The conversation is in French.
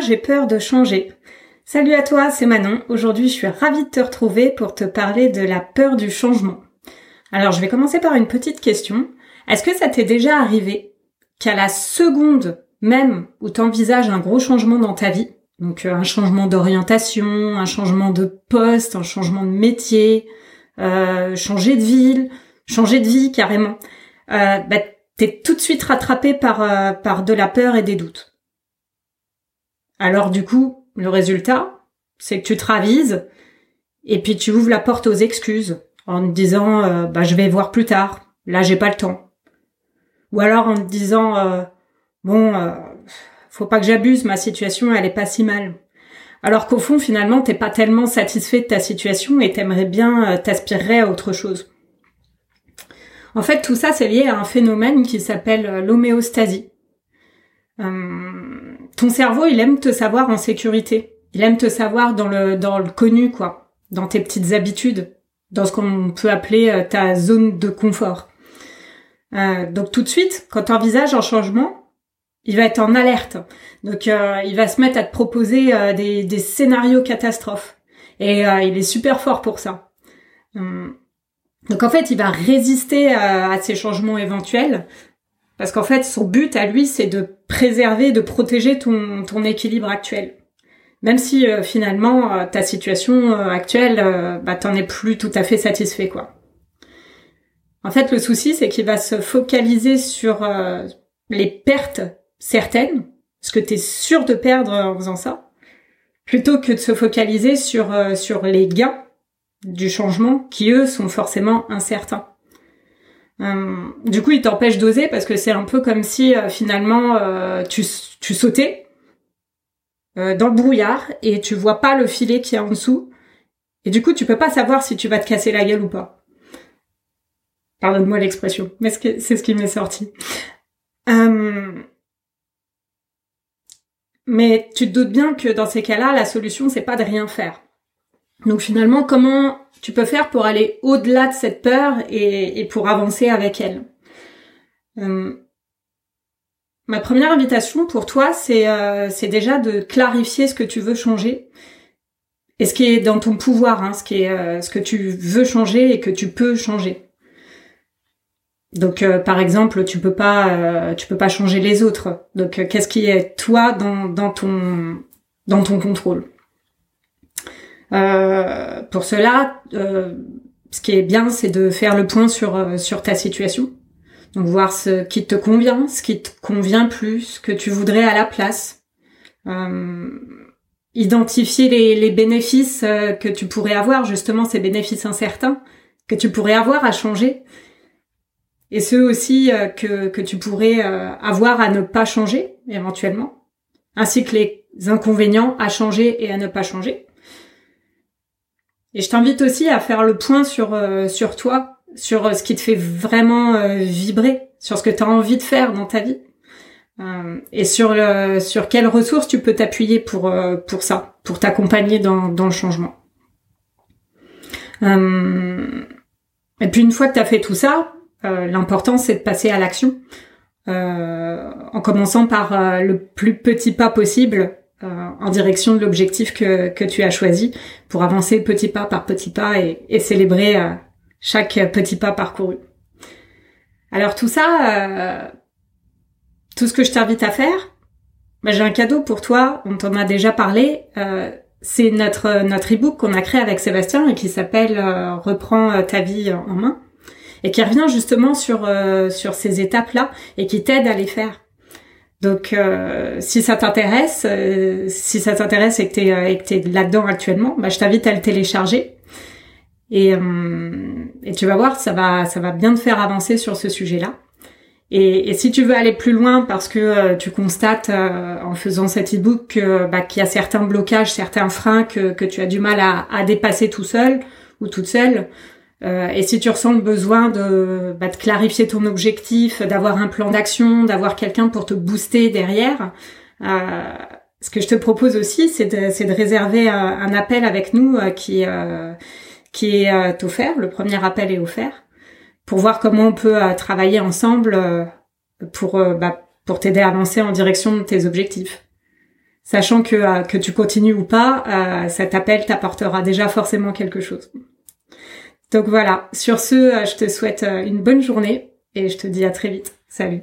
J'ai peur de changer. Salut à toi, c'est Manon. Aujourd'hui, je suis ravie de te retrouver pour te parler de la peur du changement. Alors, je vais commencer par une petite question. Est-ce que ça t'est déjà arrivé qu'à la seconde même où tu envisages un gros changement dans ta vie, donc euh, un changement d'orientation, un changement de poste, un changement de métier, euh, changer de ville, changer de vie carrément, euh, bah, t'es tout de suite rattrapé par, euh, par de la peur et des doutes. Alors du coup, le résultat, c'est que tu te ravises et puis tu ouvres la porte aux excuses en te disant euh, bah je vais voir plus tard, là j'ai pas le temps. Ou alors en te disant euh, bon euh, faut pas que j'abuse, ma situation elle est pas si mal. Alors qu'au fond finalement t'es pas tellement satisfait de ta situation et t'aimerais bien t'aspirerais à autre chose. En fait tout ça c'est lié à un phénomène qui s'appelle l'homéostasie. Euh, ton cerveau, il aime te savoir en sécurité. Il aime te savoir dans le dans le connu, quoi, dans tes petites habitudes, dans ce qu'on peut appeler euh, ta zone de confort. Euh, donc tout de suite, quand tu envisages un changement, il va être en alerte. Donc euh, il va se mettre à te proposer euh, des, des, scénarios catastrophes. Et il est super fort pour ça. Donc en fait, il va résister à ces changements éventuels parce qu'en fait, son but à lui, c'est de préserver, de protéger ton, équilibre actuel. Même si euh, finalement euh, ta situation euh, actuelle, bah t'en es plus tout à fait satisfait quoi. En fait, le souci, c'est qu'il va se focaliser sur les pertes certaines, ce que tu es sûr de perdre en faisant ça, plutôt que de se focaliser sur sur les gains du changement qui eux sont forcément incertains. Euh, du coup, il t'empêche d'oser parce que c'est un peu comme si euh, finalement euh, tu, sautais dans le brouillard et tu vois pas le filet qui est en dessous. Et du coup, tu peux pas savoir si tu vas te casser la gueule ou pas. Pardonne-moi l'expression, mais c'est ce qui m'est sorti. Mais tu te doutes bien que dans ces cas-là, la solution, c'est pas de rien faire. Donc finalement, comment tu peux faire pour aller au-delà de cette peur et, pour avancer avec elle euh, Ma première invitation pour toi, euh, c'est déjà de clarifier ce que tu veux changer et ce qui est dans ton pouvoir, hein, ce qui est euh, ce que tu veux changer et que tu peux changer. Donc par exemple, tu peux pas tu peux pas changer les autres. Donc qu'est-ce qui est toi dans, dans ton dans ton contrôle? euh, pour cela, euh, ce qui est bien, c'est de faire le point sur euh, sur ta situation. Donc voir ce qui te convient, ce qui te convient plus, ce que tu voudrais à la place. Euh, identifier les, les bénéfices que tu pourrais avoir, justement ces bénéfices incertains que tu pourrais avoir à changer, et ceux aussi que, que tu pourrais avoir à ne pas changer éventuellement, ainsi que les inconvénients à changer et à ne pas changer. Et je t'invite aussi à faire le point sur euh, sur toi, sur euh, ce qui te fait vraiment euh, vibrer, sur ce que tu as envie de faire dans ta vie. et sur sur quelles ressources tu peux t'appuyer pour pour ça, pour t'accompagner dans dans le changement. et puis une fois que tu as fait tout ça, l'important c'est de passer à l'action. en commençant par le plus petit pas possible en direction de l'objectif que, que tu as choisi pour avancer petit pas par petit pas et, et célébrer euh, chaque petit pas parcouru. Alors tout ça, euh, tout ce que je t'invite à faire, bah, j'ai un cadeau pour toi, on t'en a déjà parlé, c'est notre notre ebook qu'on a créé avec Sébastien et qui s'appelle Reprends ta vie en main et qui revient justement sur sur ces étapes là et qui t'aide à les faire. Donc, euh, si ça t'intéresse, euh, si ça t'intéresse et que t'es euh, es là-dedans actuellement, bah, je t'invite à le télécharger. Et, et tu vas voir, ça va, ça va bien te faire avancer sur ce sujet-là. Et, et, si tu veux aller plus loin parce que tu constates en faisant cet e-book bah, qu'il y a certains blocages, certains freins que, que tu as du mal à, à dépasser tout seul ou toute seule, euh, et si tu ressens le besoin de, bah, de clarifier ton objectif, d'avoir un plan d'action, d'avoir quelqu'un pour te booster derrière, euh, ce que je te propose aussi, c'est de, de, réserver un, un, appel avec nous euh, qui, euh, qui est offert. Le premier appel est offert pour voir comment on peut travailler ensemble pour, bah, pour t'aider à avancer en direction de tes objectifs. sachant que, que tu continues ou pas, cet appel t'apportera déjà forcément quelque chose. Donc voilà, sur ce, je te souhaite une bonne journée et je te dis à très vite. Salut